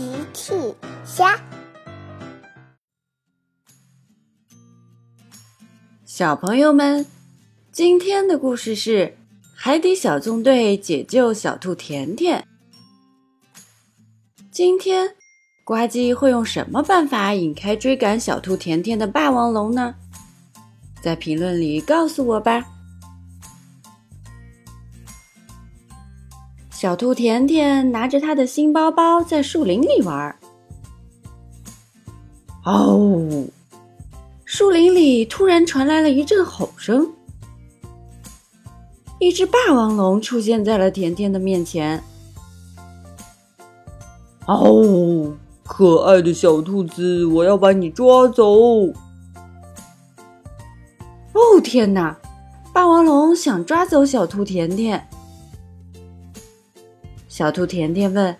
奇趣虾，小朋友们，今天的故事是《海底小纵队解救小兔甜甜》。今天，呱唧会用什么办法引开追赶小兔甜甜的霸王龙呢？在评论里告诉我吧。小兔甜甜拿着它的新包包在树林里玩。哦，树林里突然传来了一阵吼声，一只霸王龙出现在了甜甜的面前。哦，可爱的小兔子，我要把你抓走！哦天哪，霸王龙想抓走小兔甜甜。小兔甜甜问：“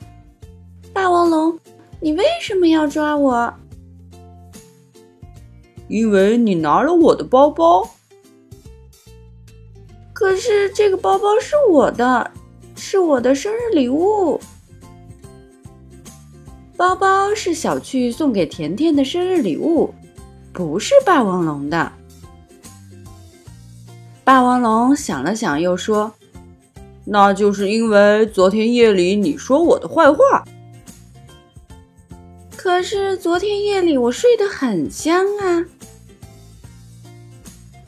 霸王龙，你为什么要抓我？”“因为你拿了我的包包。”“可是这个包包是我的，是我的生日礼物。”“包包是小趣送给甜甜的生日礼物，不是霸王龙的。”霸王龙想了想，又说。那就是因为昨天夜里你说我的坏话。可是昨天夜里我睡得很香啊。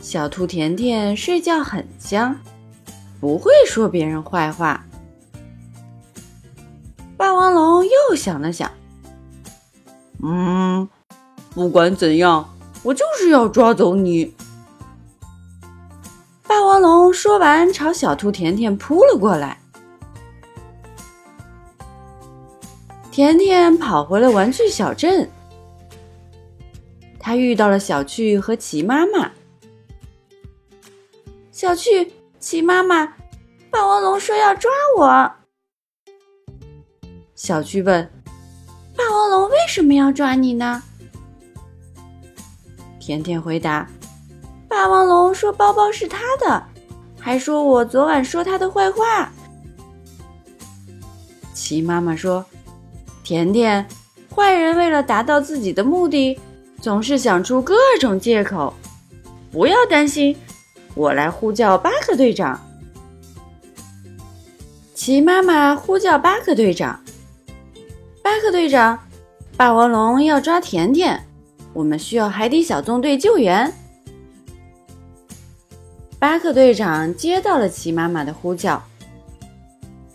小兔甜甜睡觉很香，不会说别人坏话。霸王龙又想了想，嗯，不管怎样，我就是要抓走你。霸王龙说完，朝小兔甜甜扑了过来。甜甜跑回了玩具小镇，他遇到了小趣和奇妈妈。小趣，奇妈妈，霸王龙说要抓我。小趣问：“霸王龙为什么要抓你呢？”甜甜回答。霸王龙说：“包包是他的，还说我昨晚说他的坏话。”齐妈妈说：“甜甜，坏人为了达到自己的目的，总是想出各种借口。不要担心，我来呼叫巴克队长。”齐妈妈呼叫巴克队长：“巴克队长，霸王龙要抓甜甜，我们需要海底小纵队救援。”巴克队长接到了齐妈妈的呼叫，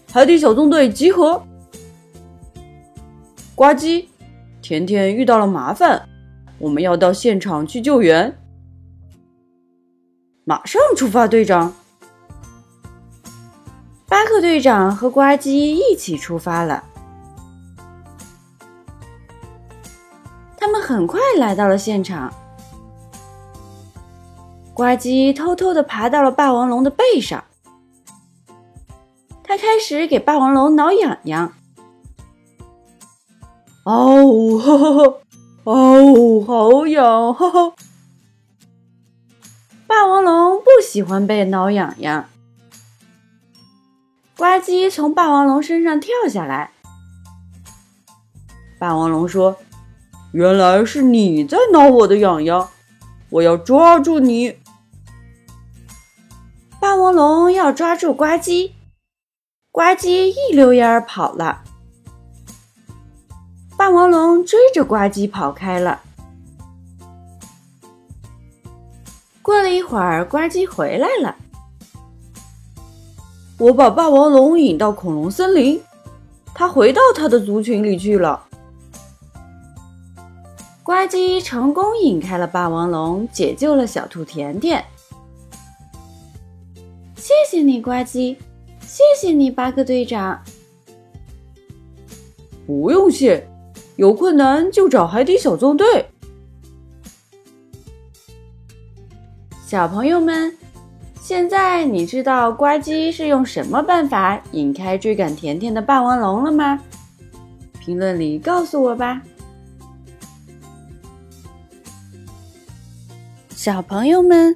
海底小纵队集合。呱唧，甜甜遇到了麻烦，我们要到现场去救援。马上出发，队长。巴克队长和呱唧一起出发了，他们很快来到了现场。呱唧偷偷的爬到了霸王龙的背上，他开始给霸王龙挠痒痒。哦，哈哈哈！哦，好痒，哈哈！霸王龙不喜欢被挠痒痒。呱唧从霸王龙身上跳下来。霸王龙说：“原来是你在挠我的痒痒，我要抓住你。”霸王龙要抓住呱唧，呱唧一溜烟儿跑了。霸王龙追着呱唧跑开了。过了一会儿，呱唧回来了。我把霸王龙引到恐龙森林，它回到它的族群里去了。呱唧成功引开了霸王龙，解救了小兔甜甜。你，呱唧！谢谢你，巴克队长。不用谢，有困难就找海底小纵队。小朋友们，现在你知道呱唧是用什么办法引开追赶甜甜的霸王龙了吗？评论里告诉我吧。小朋友们。